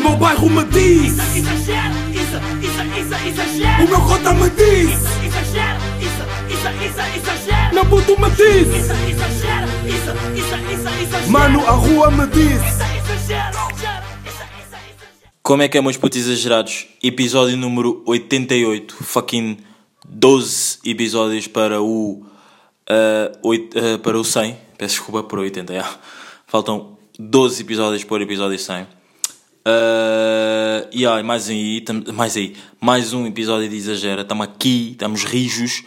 meu bairro me diz Isso, exagero, isso, isso, isso, exagero. O meu cota me diz Isso, exagero, isso, isso, isso, exagero. Meu puto me diz Isso, exagero, isso, isso, isso, exagero. Mano, a rua me diz Isso, exagero. Como é que é, meus putos exagerados? Episódio número 88. Fucking 12 episódios para o. ah, oit- ah, para o 100. Peço desculpa por 80, já. Faltam 12 episódios o episódio 100. Uh, e mais aí, mais aí, mais um episódio de Exagera. Estamos aqui, estamos rijos.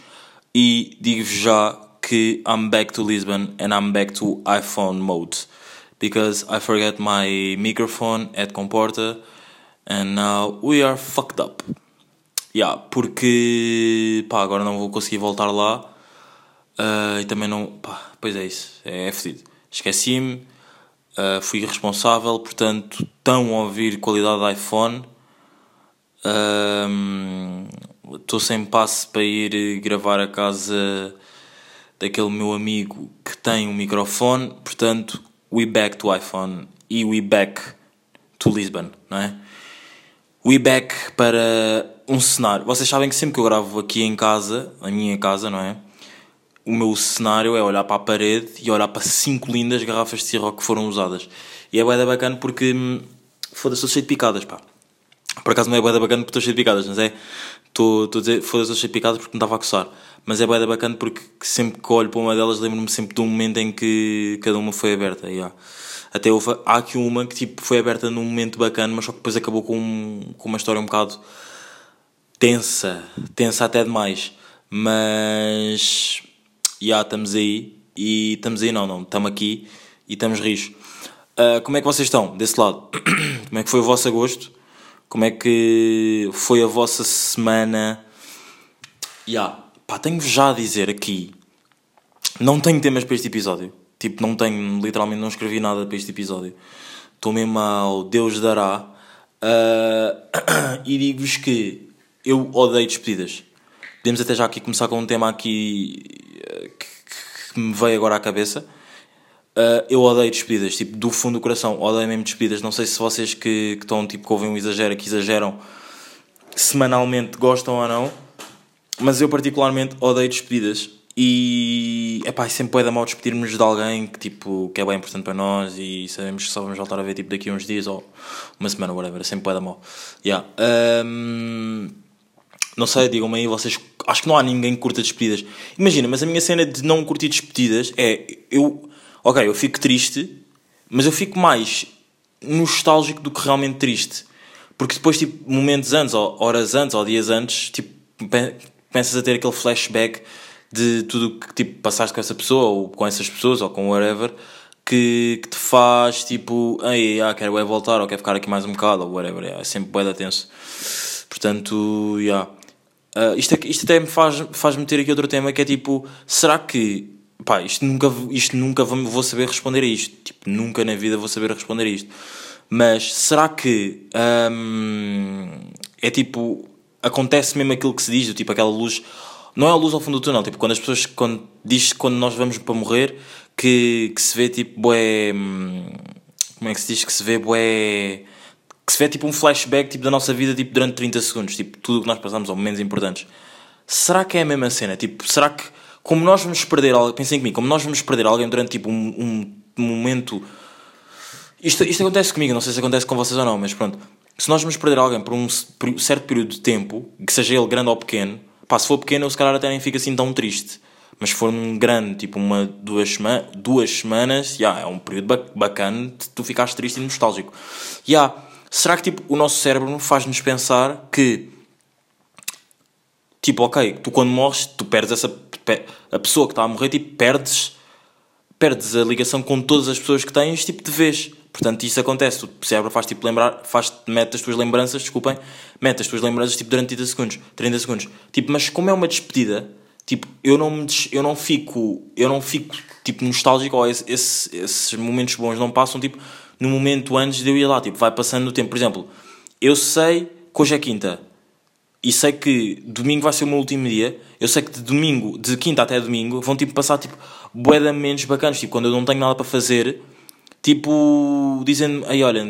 E digo-vos já que I'm back to Lisbon and I'm back to iPhone mode. Because I forget my microphone at Comporta and now we are fucked up. Yeah, porque pá, agora não vou conseguir voltar lá Ah, e também não. Pá, pois é isso, é, é. Esqueci-me, ah, fui irresponsável, portanto, estão a ouvir qualidade de iPhone. Estou sem passe para ir gravar a casa daquele meu amigo que tem um microfone, portanto, we back to iPhone e we back to Lisbon, não é? We back para um cenário. Vocês sabem que sempre que eu gravo aqui em casa, a minha casa, não é? O meu cenário é olhar para a parede e olhar para cinco lindas garrafas de Ciroc que foram usadas. E é bué da bacana porque, hum, foda-se, estou cheio de picadas, pá. Por acaso não é bué da bacana porque estou cheio de picadas, mas é... Estou a dizer, foda-se, estou cheio de picadas porque me estava a coçar. Mas é bué da bacana porque sempre que olho para uma delas lembro-me sempre de um momento em que cada uma foi aberta. há. Até houve, há aqui uma que tipo, foi aberta num momento bacana, mas só que depois acabou com, um- com uma história um bocado tensa, tensa até demais. Mas já estamos aí e estamos aí não, não, estamos aqui e estamos rios. Ah, como é que vocês estão desse lado? como é que foi o vosso agosto? Como é que foi a vossa semana? Ya, pá, tenho-vos já a dizer aqui. Não tenho temas para este episódio. Tipo, não tenho, literalmente não escrevi nada para este episódio. Estou mesmo ao Deus dará. Ah, e digo-vos que eu odeio despedidas. Podemos até já aqui começar com um tema aqui que me veio agora à cabeça. Uh, eu odeio despedidas, tipo, do fundo do coração, odeio mesmo despedidas. Não sei se vocês que, que estão, tipo, que ouvem um exagero, que exageram semanalmente, gostam ou não, mas eu particularmente odeio despedidas. E é pá, sempre pode mal despedirmos de alguém que, tipo, que é bem importante para nós e sabemos que só vamos voltar a ver tipo, daqui a uns dias ou uma semana, whatever. Sempre pode mal. Yeah. Um, não sei, digam-me aí, vocês. Acho que não há ninguém que curta despedidas. Imagina, mas a minha cena de não curtir despedidas é. Eu. Ok, eu fico triste, mas eu fico mais nostálgico do que realmente triste. Porque depois, tipo, momentos antes, ou horas antes, ou dias antes, tipo, pe- pensas a ter aquele flashback de tudo que tipo, passaste com essa pessoa, ou com essas pessoas, ou com whatever, que, que te faz tipo, ei, ah, quero é voltar, ou quero ficar aqui mais um bocado, ou whatever. yeah, é sempre bué da tenso. Portanto, yeah. Ah, isto, é- isto até me faz, faz meter aqui outro tema que é tipo, será que pá, isto nunca, isto nunca vou saber responder a isto. Tipo, nunca na vida vou saber responder a isto. Mas será que é tipo, acontece mesmo aquilo que se diz, do tipo aquela luz, não é a luz ao fundo do túnel, tipo, quando as pessoas, quando, diz quando nós vamos para morrer, que, que se vê tipo, bué, hum, como é que se diz, que se vê bué, que se vê tipo um flashback tipo, da nossa vida tipo, durante 30 segundos, tipo, tudo o que nós passamos, ou momentos importantes. Será que é a mesma cena? Tipo, será que, como nós vamos perder alguém, pensem comigo, como nós vamos perder alguém durante tipo um, um momento. Isto, isto acontece comigo, não sei se acontece com vocês ou não, mas pronto. Se nós vamos perder alguém por um certo período de tempo, que seja ele grande ou pequeno, pá, se for pequeno eu se calhar até nem fico assim tão triste. Mas se for um grande, tipo uma, duas, sema duas semanas, já, é um período ba- bacana de tu ficares triste e nostálgico. Já, será que tipo, o nosso cérebro faz-nos pensar que tipo, ok, tu quando morres, tu perdes essa. A pessoa que está a morrer, tipo, perdes. Perdes a ligação com todas as pessoas que tens, tipo, de vez. Portanto, isso acontece. O cérebro faz tipo lembrar, faz, mete as tuas lembranças, desculpem, mete as tuas lembranças tipo durante 30 segundos. 30 segundos. Tipo, mas como é uma despedida, tipo, eu não, me eu não fico, eu não fico tipo nostálgico, ou esse- esse- esses momentos bons não passam, tipo, no momento antes de eu ir lá, tipo, vai passando o tempo. Por exemplo, eu sei que hoje é quinta, e sei que domingo vai ser o meu último dia, eu sei que de domingo, de quinta até domingo, vão tipo passar tipo bué de momentos bacanas, tipo quando eu não tenho nada para fazer, tipo dizendo, aí olha,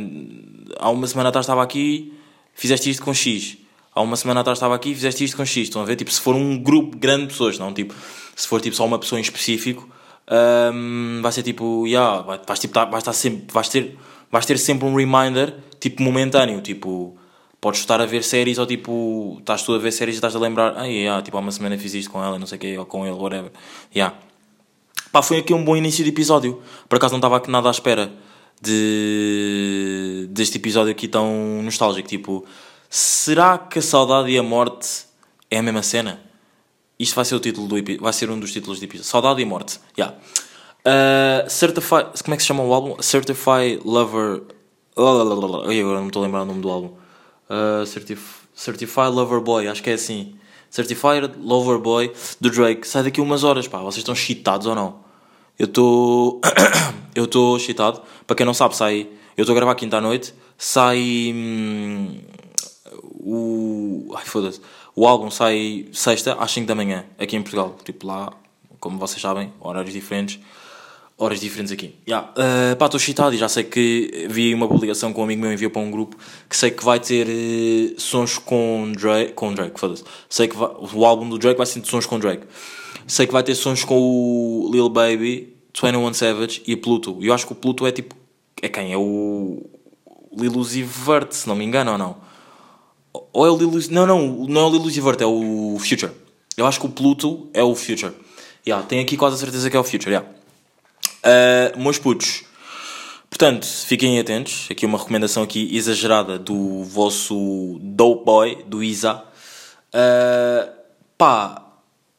há uma semana atrás estava aqui, fizeste isto com X. Há uma semana atrás estava aqui, fizeste isto com X. Estão a ver? Tipo, se for um grupo grande de pessoas, não tipo, se for tipo só uma pessoa em específico, hum, vai ser tipo, yeah, vai- vais, tipo, tá- vais, estar sempre, vais, ter, vais ter sempre um reminder, tipo, momentâneo. Tipo, podes estar a ver séries ou tipo, estás tu a ver séries e estás a lembrar, ah, yeah, tipo, há uma semana fiz isto com ela, não sei o que, ou com ele, whatever. Yeah. Pá, foi aqui um bom início de episódio. Por acaso não estava nada à espera de, deste episódio aqui tão nostálgico. Tipo, será que a saudade e a morte é a mesma cena? Isto vai ser o título do epi- vai ser um dos títulos do episódio. Saudade e morte. Yeah. Uh, Certify, como é que se chama o álbum? Certify Lover. Ai, agora não estou a lembrar o nome do álbum. Uh, Certif... Certified Lover Boy, acho que é assim. Certified Lover Boy do Drake. Sai daqui umas horas, pá. Vocês estão cheatados ou não? Eu estou. eu estou cheatado. Para quem não sabe, sai. Eu estou a gravar quinta à noite. Sai. hum, o. Ai, foda-se. O álbum sai sexta às 5 da manhã, aqui em Portugal. Tipo lá, como vocês sabem, horários diferentes. Horas diferentes aqui. Yeah. Uh, pá, estou excitado e já sei que vi uma publicação que um amigo meu enviou para um grupo que sei que vai ter eh, sons com Drake. Com Drake, foda-se. Sei que vai- o álbum do Drake vai ser de sons com Drake. Sei que vai ter sons com o Lil Baby, 21 Savage e Pluto. E eu acho que o Pluto é tipo. É quem? É o. Lil Uzi Vert, se não me engano ou não. Ou é o Lil. Não, não, não é o Lil Uzi é o Future. Eu acho que o Pluto é o Future. Yeah, tenho aqui quase a certeza que é o Future, yeah. Uh, meus putos. Portanto, fiquem atentos. Aqui uma recomendação aqui exagerada do vosso Dope Boy, do Isa. Uh, pá,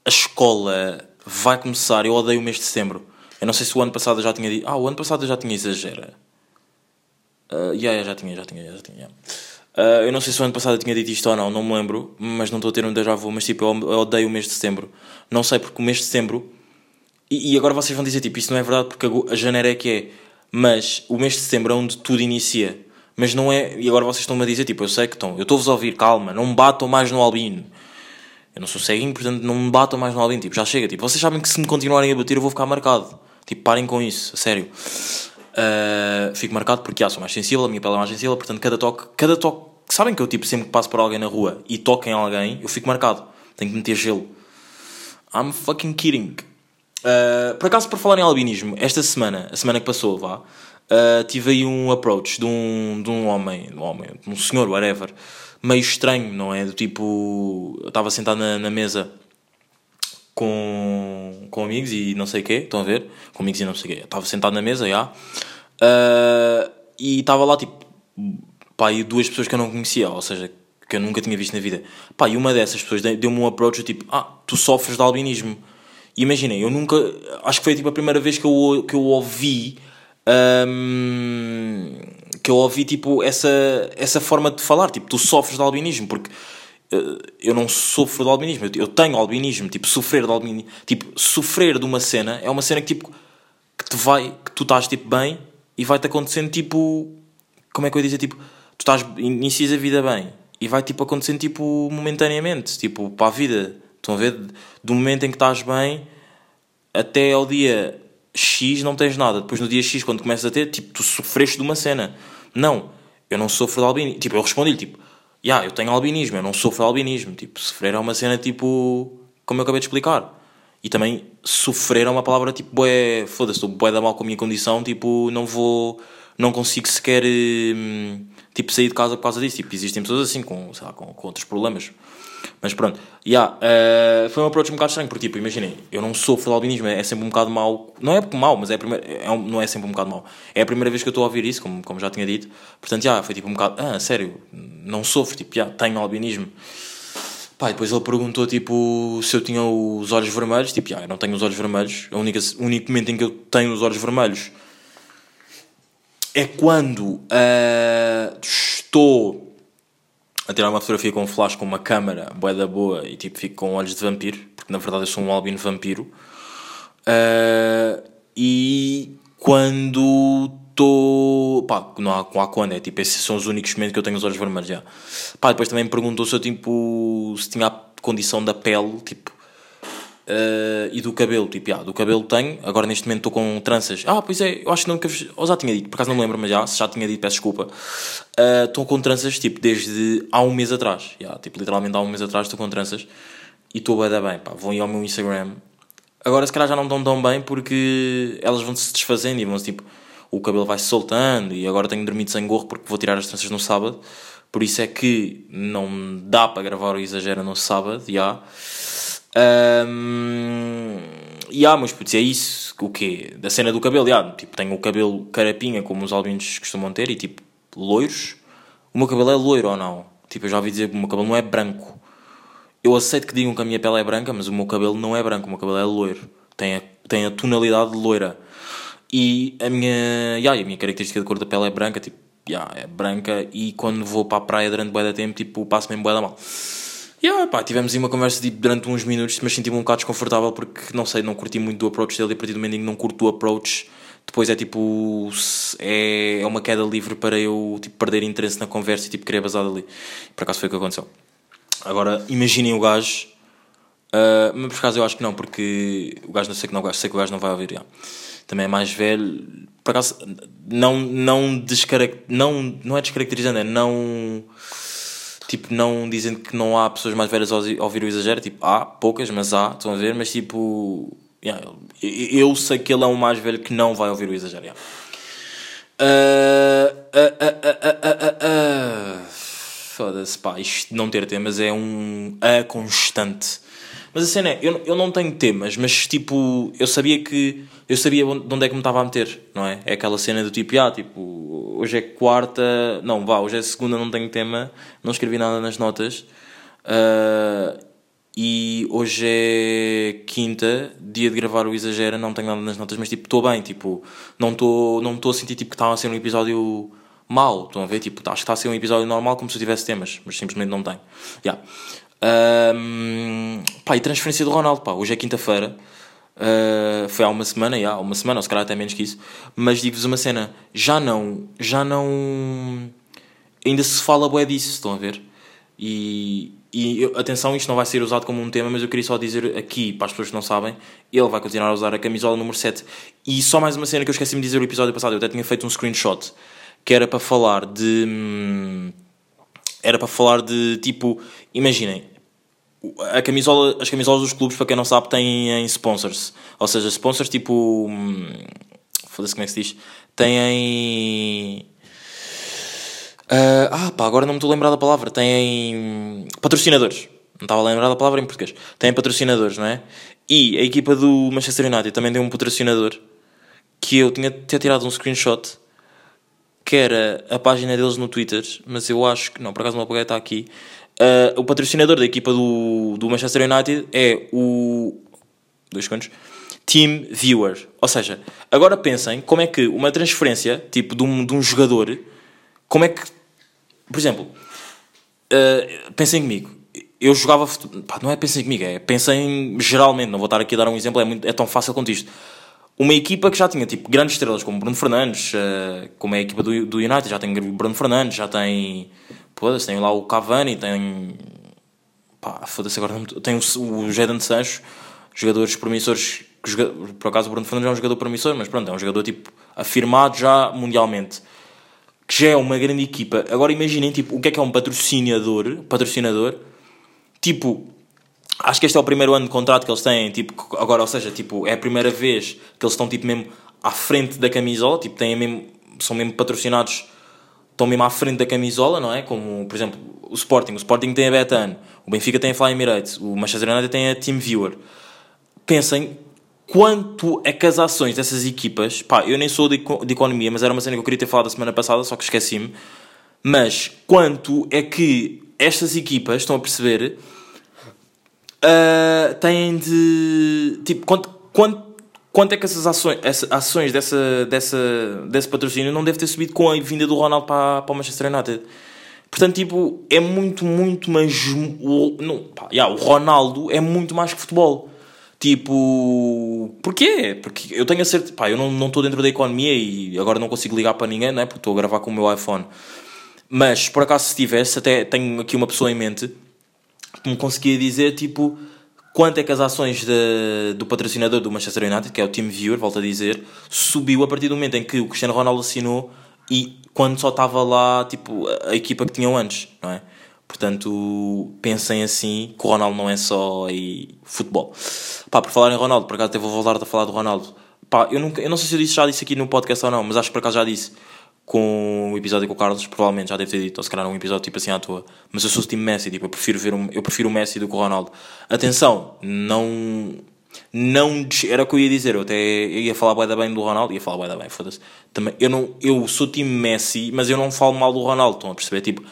a escola vai começar. Eu odeio o mês de setembro. Eu não sei se o ano passado eu já tinha dito. Ah, o ano passado eu já tinha exagera. Uh, yeah, yeah, já tinha, já tinha, já tinha. Uh, eu não sei se o ano passado eu tinha dito isto ou não, não me lembro, mas não estou a ter um déjà vu. Mas tipo, eu, odeio o mês de setembro. Não sei porque o mês de setembro. E, e agora vocês vão dizer, tipo, isso não é verdade porque a janeiro é que é. Mas o mês de setembro é onde tudo inicia. Mas não é. E agora vocês estão-me a dizer, tipo, eu sei que estão. Eu estou-vos a ouvir, calma, não me batam mais no albino. Eu não sou ceguinho, portanto não me batam mais no albino. Tipo, já chega. Tipo, vocês sabem que se me continuarem a bater eu vou ficar marcado. Tipo, parem com isso, a sério. Uh, fico marcado porque, ah, sou mais sensível, a minha pele é mais sensível, portanto, cada toque, cada toque. Sabem que eu, tipo, sempre que passo por alguém na rua e toco em alguém, eu fico marcado. Tenho que meter gelo. I'm fucking kidding. Uh, por acaso, por falar em albinismo, esta semana, a semana que passou, vá, uh, tive aí um approach de um, de um homem, de um homem, de um senhor, whatever, meio estranho, não é? Do tipo, eu estava sentado na, na mesa com, com amigos e não sei o quê, estão a ver? Com amigos e não sei o quê. Estava sentado na mesa, já. Uh, e estava lá, tipo, pá, e duas pessoas que eu não conhecia, ou seja, que eu nunca tinha visto na vida. Pá, e uma dessas pessoas deu- deu-me um approach, tipo, ah, tu sofres de albinismo. E imaginem, eu nunca, acho que foi tipo a primeira vez que eu, que eu ouvi, hum, que eu ouvi, tipo, essa, essa forma de falar, tipo, tu sofres de albinismo, porque eu não sofro de albinismo, eu- eu tenho albinismo, tipo, sofrer de albinismo, tipo, sofrer de uma cena é uma cena que, tipo, que te vai, que tu estás, tipo, bem e vai-te acontecendo, tipo, como é que eu ia dizer, tipo, tu estás, inicias a vida bem e vai, tipo, acontecendo, tipo, momentaneamente, tipo, para a vida, estão a ver, do momento em que estás bem até ao dia X não tens nada, depois no dia X, quando começas a ter, tipo, tu sofreste de uma cena, não, eu não sofro de albinismo, tipo, eu respondi-lhe, tipo, já, eu tenho albinismo, eu não sofro albinismo, tipo, sofrer é uma cena, tipo, como eu acabei de explicar, e também sofrer é uma palavra tipo, bué, foda-se, estou bué da mal com a minha condição, tipo, não vou, não consigo sequer, hum, tipo, sair de casa por causa disso. Tipo, existem pessoas assim, com, sei lá, com, com outros problemas. Mas pronto, yeah, eh, foi um approach um bocado estranho, porque tipo, imaginem, eu não sofro de albinismo, é sempre um bocado mau, não é mau, mas é, primeira, é um- não é sempre um bocado mau. É a primeira vez que eu estou a ouvir isso, como, como já tinha dito, portanto, já, foi tipo um bocado, ah, sério, não sofro, tipo, já, tenho albinismo. Pá, depois ele perguntou, tipo, se eu tinha os olhos vermelhos. Tipo, ah, eu não tenho os olhos vermelhos. A única, o único momento em que eu tenho os olhos vermelhos é quando ah, estou a tirar uma fotografia com um flash com uma câmera bué da boa e tipo fico com olhos de vampiro, porque na verdade eu sou um albino vampiro. Ah, e quando estou. pá, não há, não quando, é tipo, esses são os únicos momentos que eu tenho os olhos vermelhos já. Pá, depois também me perguntou se eu tipo. se tinha a condição da pele, tipo. Uh, e do cabelo, tipo, yeah, do cabelo tenho, agora neste momento estou com tranças. Ah, pois é, eu acho que nunca. Ou já tinha dito, por acaso não me lembro, mas já, se já tinha dito, peço desculpa. Uh, Estou com tranças, tipo, desde há um mês atrás. Yeah, tipo, literalmente há um mês atrás estou com tranças e estou dar bem, pá. Vão ir ao meu Instagram. Agora, se calhar já não estão tão bem porque elas vão se desfazendo e vão tipo, o cabelo vai se soltando e agora tenho dormido sem gorro porque vou tirar as tranças no sábado. Por isso é que não dá para gravar o exagero no sábado, já. Yeah. Um, e há, mas putz, é isso. O quê? Da cena do cabelo, yeah, tipo, tenho o cabelo carapinha, como os albinos costumam ter, e tipo, loiros. O meu cabelo é loiro ou não? Tipo, eu já ouvi dizer que o meu cabelo não é branco. Eu aceito que digam que a minha pele é branca, mas o meu cabelo não é branco, o meu cabelo é loiro. Tem a, tem a tonalidade loira. E a minha, yeah, a minha característica de cor da pele é branca, tipo, yeah, é branca. E quando vou para a praia durante bué da tempo, tipo, passo mesmo bué da mal. Yeah, pá, tivemos aí uma conversa tipo, durante uns minutos, mas senti-me um bocado desconfortável porque, não sei, não curti muito do approach dele e a partir do momento em que não curto do approach, depois é tipo, é, é uma queda livre para eu tipo, perder interesse na conversa e tipo, querer basar ali. Por acaso foi o que aconteceu. Agora, imaginem o gajo, uh, mas por acaso eu acho que não, porque o gajo não sei que não sei que o gajo não vai ouvir. Yeah. Também é mais velho, por acaso, não, não, descaract... não, não é descaracterizando, é não tipo, não dizendo que não há pessoas mais velhas a ouvir o exagero, tipo, há poucas, mas há, estão a ver, mas tipo, yeah, eu sei que ele é um mais velho que não vai ouvir o exagero. Yeah. Uh, uh, uh, Foda-se, pá, isto não ter temas é um a constante. Mas a cena é, eu, eu não tenho temas, mas tipo, eu sabia que. Eu sabia de onde é que me estava a meter, não é? É aquela cena do tipo, ah, tipo, hoje é quarta. Não, vá, hoje é segunda, não tenho tema, não escrevi nada nas notas. Uh, e hoje é quinta, dia de gravar o Exagera, não tenho nada nas notas, mas tipo, estou bem, tipo, não estou não a sentir tipo, que está a ser um episódio mau, estão a ver? Tipo, acho que está a ser um episódio normal como se eu tivesse temas, mas simplesmente não tenho. Yeah. Um, pá, e transferência do Ronaldo, pá, hoje é quinta-feira. Uh, foi há uma semana, já, há uma semana, ou se calhar até menos que isso. Mas digo-vos uma cena, já não, já não. Ainda se fala bué disso, estão a ver? E, e atenção, isto não vai ser usado como um tema, mas eu queria só dizer aqui, para as pessoas que não sabem, ele vai continuar a usar a camisola número 7. E só mais uma cena que eu esqueci-me de dizer no episódio passado, eu até tinha feito um screenshot, que era para falar de. Hum, era para falar de tipo, imaginem, a camisola, as camisolas dos clubes, para quem não sabe, têm sponsors. Ou seja, sponsors tipo. Hum, foda-se como é que se diz? Têm. Uh, ah, pá, agora não me estou a lembrar da palavra. Têm. Patrocinadores. Não estava a lembrar da palavra em português. Têm patrocinadores, não é? E a equipa do Manchester United também tem um patrocinador que eu tinha até tirado um screenshot que era a página deles no Twitter, mas eu acho que não, por acaso não apaguei, está aqui. Uh, o patrocinador da equipa do, do Manchester United é o. Dois segundos. Team Viewer. Ou seja, agora pensem como é que uma transferência, tipo, de um, de um jogador, como é que. Por exemplo, uh, pensem comigo. Eu jogava. Pá, não é pensem comigo, é pensem geralmente. Não vou estar aqui a dar um exemplo, é, muito, é tão fácil quanto isto uma equipa que já tinha tipo grandes estrelas como Bruno Fernandes, uh, como é a equipa do, do United, já tem Bruno Fernandes, já tem. Foda-se, tem lá o Cavani, tem. Pá, foda-se agora. Tem o, o Jadon Sancho, jogadores promissores. Que, por acaso o Bruno Fernandes é um jogador promissor, mas pronto, é um jogador tipo afirmado já mundialmente. Que já é uma grande equipa. Agora imaginem tipo, o que é que é um patrocinador, patrocinador tipo acho que este é o primeiro ano de contrato que eles têm, tipo, agora, ou seja, tipo, é a primeira vez que eles estão, tipo, mesmo à frente da camisola, tipo, têm mesmo, são mesmo patrocinados, estão mesmo à frente da camisola, não é? Como, por exemplo, o Sporting, o Sporting tem a Betan, o Benfica tem a Fly Emirates, o Manchester United tem a Team Viewer. Pensem quanto é que as ações dessas equipas, pá, eu nem sou de, de economia, mas era uma cena que eu queria ter falado a semana passada, só que esqueci-me, mas quanto é que estas equipas estão a perceber uh, têm de. Tipo, quanto, quanto, quanto é que essas ações, essas ações dessa, dessa, desse patrocínio não deve ter subido com a vinda do Ronaldo para, para o Manchester United? Portanto, tipo, é muito, muito mais. O, não, pá, yeah, o Ronaldo é muito mais que futebol. Tipo, porquê? Porque eu tenho a certeza, pá, eu não estou dentro da economia e agora não consigo ligar para ninguém, não é? Porque estou a gravar com o meu iPhone. Mas, por acaso, se tivesse, até tenho aqui uma pessoa em mente que me conseguia dizer, tipo, quanto é que as ações de- do patrocinador do Manchester United, que é o TeamViewer, volto a dizer, subiu a partir do momento em que o Cristiano Ronaldo assinou e quando só estava lá tipo, a, equipa que tinham antes, não é? Portanto, pensem assim que o Ronaldo não é só aí, futebol. Pá, por falar em Ronaldo, por acaso até vou voltar a falar do Ronaldo. Pá, eu, nunca, eu não sei se eu disse, já disse aqui no podcast ou não, mas acho que por acaso já disse com o episódio com o Carlos, provavelmente já deve ter dito, ou se calhar um episódio tipo assim à toa. Mas eu sou o time Messi, tipo, eu prefiro, ver um, eu prefiro o Messi do que o Ronaldo. Atenção, não. Não. Era o que eu ia dizer, eu até eu ia falar bué da bem do Ronaldo, ia falar bué da bem, foda-se. Eu, não, eu sou time Messi, mas eu não falo mal do Ronaldo, estão a perceber? Tipo,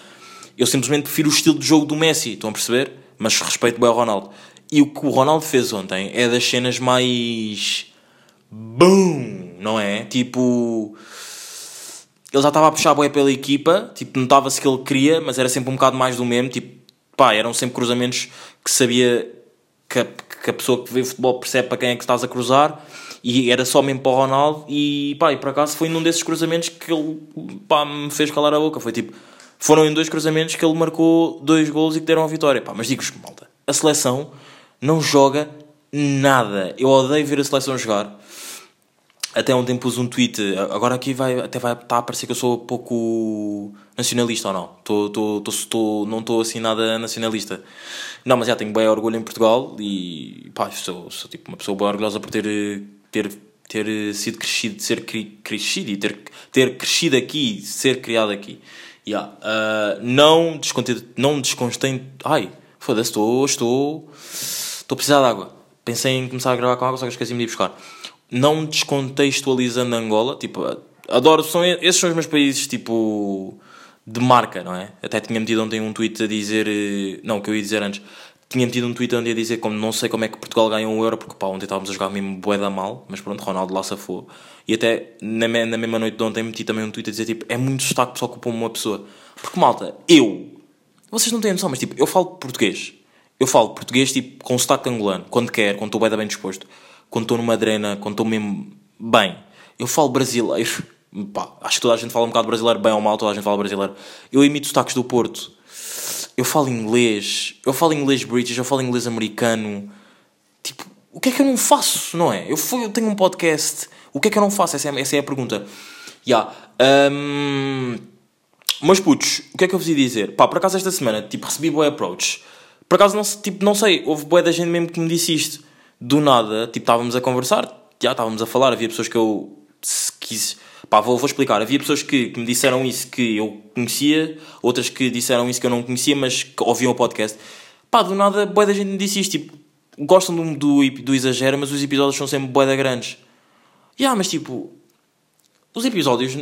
eu simplesmente prefiro o estilo de jogo do Messi, estão a perceber? Mas respeito bem o Ronaldo. E o que o Ronaldo fez ontem é das cenas mais. Boom! Não é? Tipo. Ele já estava a puxar bué pela equipa, tipo, notava-se que ele queria, mas era sempre um bocado mais do mesmo. Tipo, pá, eram sempre cruzamentos que sabia que a, que a pessoa que vê futebol percebe para quem é que estás a cruzar. E era só mesmo para o Ronaldo. E pá, e por acaso foi num desses cruzamentos que ele pá, me fez calar a boca. Foi tipo, foram em dois cruzamentos que ele marcou dois gols e que deram a vitória. Pá, mas digo-vos, malta, a seleção não joga nada. Eu odeio ver a seleção jogar. Até ontem pus um tweet, agora aqui vai, até vai estar a parecer que eu sou pouco nacionalista ou não. Tô, tô, tô, tô- não estou assim nada nacionalista. Não, mas já tenho bem orgulho em Portugal e pá, sou, sou tipo uma pessoa bem orgulhosa por ter, ter, ter sido crescido, ser cri- crescido e ter, ter crescido aqui, ser criado aqui. Yeah. Ah, não descontente, não descontente. Ai, foda-se, estou, estou, estou precisar de água. Pensei em começar a gravar com água, só que esqueci-me de ir buscar. Não descontextualizando Angola, tipo, adoro, são, esses são os meus países, tipo, de marca, não é? Até tinha metido ontem um tweet a dizer, eh, não, o que eu ia dizer antes, tinha metido um tweet onde ia dizer como não sei como é que Portugal ganhou um euro, porque pá, ontem estávamos a jogar mesmo bué da mal, mas pronto, Ronaldo lá safou. E até na, na mesma noite de ontem meti também um tweet a dizer, tipo, é muito destaque só ocupar uma pessoa. Porque malta, eu, vocês não têm noção, mas tipo, eu falo português. Eu falo português tipo com sotaque angolano, quando quero, quando estou bem, bem disposto, quando estou numa drena, quando estou mesmo bem. Eu falo brasileiro. Pá, acho que toda a gente fala um bocado brasileiro, bem ou mal, toda a gente fala brasileiro. Eu imito sotaques do Porto. Eu falo inglês. Eu falo inglês british, eu falo inglês americano. Tipo, o que é que eu não faço, não é? Eu, fui, eu tenho um podcast. O que é que eu não faço? Essa é, essa é a pergunta. Ya. hum, mas putos, o que é que eu vos ia dizer? Pá, por acaso esta semana, tipo, recebi boa approach. Por acaso, não, tipo, não sei, houve boa da gente mesmo que me disse isto. Do nada, tipo, estávamos a conversar, já estávamos a falar, havia pessoas que eu se quis... Pá, vou, vou explicar. Havia pessoas que, que me disseram isso que eu conhecia, outras que disseram isso que eu não conhecia, mas que ouviam o podcast. Pá, do nada, boa da gente me disse isto, tipo, gostam do, do, do exagero, mas os episódios são sempre boa da grandes. Já, mas tipo, os episódios,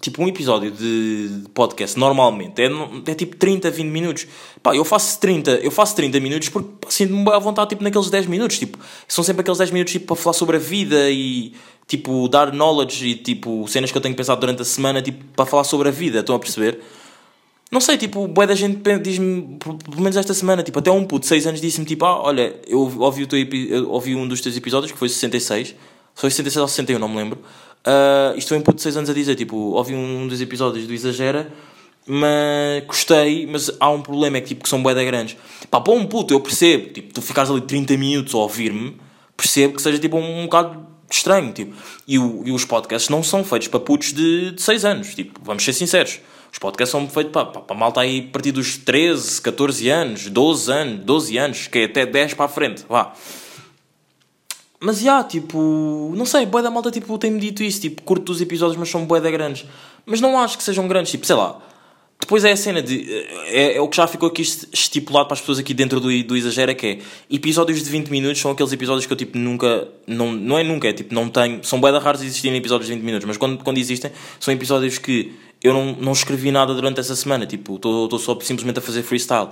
tipo, um episódio de podcast normalmente é, é tipo 30, 20 minutos. Pá, eu faço 30, eu faço 30 minutos porque sinto-me bem à vontade tipo, naqueles 10 minutos. Tipo, são sempre aqueles 10 minutos tipo, para falar sobre a vida e tipo, dar knowledge e tipo, cenas que eu tenho pensado durante a semana tipo, para falar sobre a vida. Estão a perceber? Não sei, tipo, boa da gente diz-me, pelo menos esta semana, tipo, até um puto de 6 anos disse-me, tipo, ah, olha, eu ouvi, o teu eu ouvi um dos teus episódios, que foi 66, foi 66 ou 61, não me lembro. Ah, isto foi um puto de 6 anos a dizer, tipo, ouvi um dos episódios do Exagera, mas gostei, mas há um problema, é que, tipo, que são bué da grandes. Pá, para um puto, eu percebo, tipo, tu ficares ali 30 minutos a ouvir-me, percebo que seja, tipo, um, um bocado estranho, tipo. E, o- e os podcasts não são feitos para putos de, de 6 anos, tipo, vamos ser sinceros. Os podcasts são feitos para, para, para malta aí a partir dos 13, 14 anos, 12 anos, 12 anos, que é até 10 para a frente, vá. Mas, já, tipo, não sei, bué da malta, tipo, tem-me dito isso, tipo, curto dos episódios, mas são bué da grandes. Mas não acho que sejam grandes, tipo, sei lá. Depois é a cena de. É, é o que já ficou aqui estipulado para as pessoas aqui dentro do, do exagero: é que é episódios de 20 minutos são aqueles episódios que eu tipo nunca. Não, não é nunca, é tipo não tenho. São bué da raros existirem episódios de 20 minutos, mas quando, quando existem, são episódios que eu não, não escrevi nada durante essa semana, tipo, estou só simplesmente a fazer freestyle.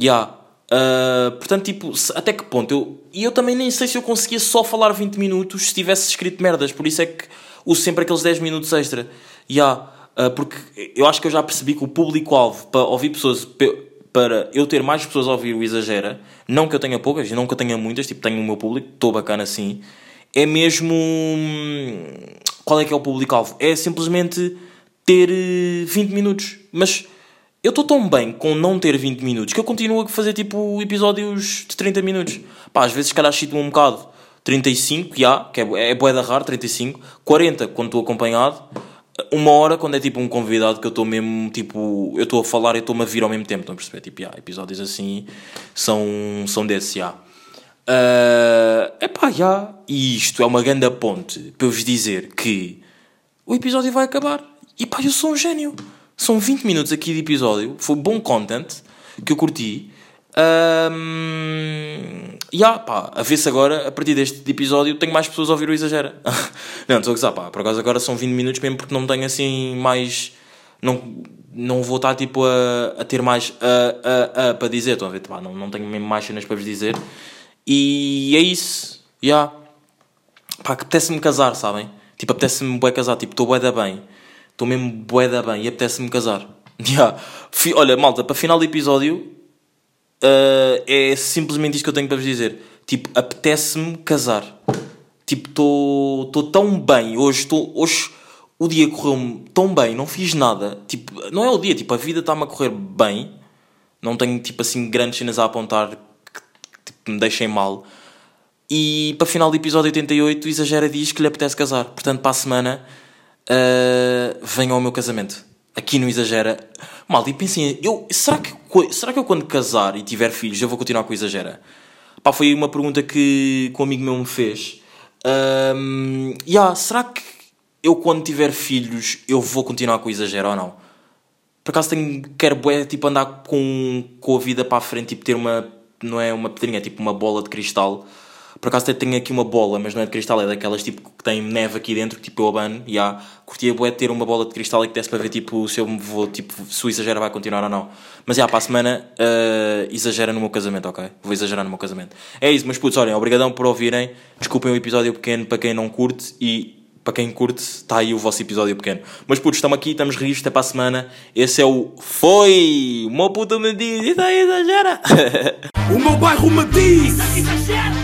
Ya. Ah, portanto, tipo, até que ponto eu. E eu também nem sei se eu conseguia só falar 20 minutos se tivesse escrito merdas, por isso é que uso sempre aqueles 10 minutos extra. Ya. Ah, porque eu acho que eu já percebi que o público-alvo para ouvir pessoas. pe- Para eu ter mais pessoas a ouvir o Exagera, não que eu tenha poucas, e não que eu tenha muitas, tipo, tenho o meu público, estou bacana assim, é mesmo. hum, Qual é que é o público-alvo? É simplesmente ter eh, 20 minutos. Mas eu estou tão bem com não ter 20 minutos que eu continuo a fazer tipo episódios de 30 minutos. Pá, às vezes se calhar chito um bocado. 35, já, que é, é boeda raro, 35. 40 quando estou acompanhado. Uma hora quando é tipo um convidado que eu estou mesmo, tipo, eu estou a falar e estou-me a vir ao mesmo tempo. Estão a perceber? Tipo, já, episódios assim são, são desses, já. É epá, já. E isto é uma grande ponte para vos dizer que o episódio vai acabar. E pá, eu sou um gênio. São 20 minutos aqui de episódio. Foi bom content que eu curti. Um, e yeah, pá, a ver se agora, a partir deste episódio, tenho mais pessoas a ouvir o Exagera. não, estou a gozar, pá. Por acaso agora são 20 minutos mesmo porque não tenho assim mais. Não, não vou estar tipo a, a ter mais a, a, a, para dizer. Estão a ver? Pá, não, não tenho mesmo mais cenas para vos dizer. E é isso. Já. Yeah. Pá, que apetece-me casar, sabem? Tipo, apetece-me bué casar. Tipo, estou bué da bem. Estou mesmo bué da bem e apetece-me casar. Yeah. Olha, malta, para final do episódio, uh, é simplesmente isto que eu tenho para vos dizer. Tipo, apetece-me casar. Tipo, estou tão bem. Hoje, tô, hoje o dia correu-me tão bem, não fiz nada. Tipo, não é o dia, tipo, a vida está-me a correr bem. Não tenho, tipo, assim, grandes cenas a apontar que tipo, me deixem mal. E para final do episódio 88, o Exagera diz que lhe apetece casar. Portanto, para a semana, uh, venham ao meu casamento. Aqui no Exagera. Malta, e pensem, eu, será, que, será que eu quando casar e tiver filhos, eu vou continuar com o Exagera? Pá, foi uma pergunta que, que um amigo meu me fez. Um, yeah, será que eu quando tiver filhos, eu vou continuar com o Exagera ou não? Por acaso tenho, quero bué, tipo, andar com, com a vida para a frente, tipo, ter uma, não é uma pedrinha, é tipo uma bola de cristal por acaso até tenho aqui uma bola, mas não é de cristal, é daquelas tipo tem neve aqui dentro, tipo eu abano, e há. Curtia bué ter uma bola de cristal e que desse para ver tipo se eu me vou, tipo, se o exagero vai continuar ou não. Mas já, para a semana, uh, exagera no meu casamento, ok? Vou exagerar no meu casamento. É isso, mas putz, olhem, obrigadão por ouvirem. Desculpem o episódio pequeno para quem não curte e para quem curte, está aí o vosso episódio pequeno. Mas putz, estamos aqui, estamos rios, até para a semana. Esse é o Foi! Uma puta me diz, isso aí exagera! o meu bairro me diz! Exagera! Isso, isso,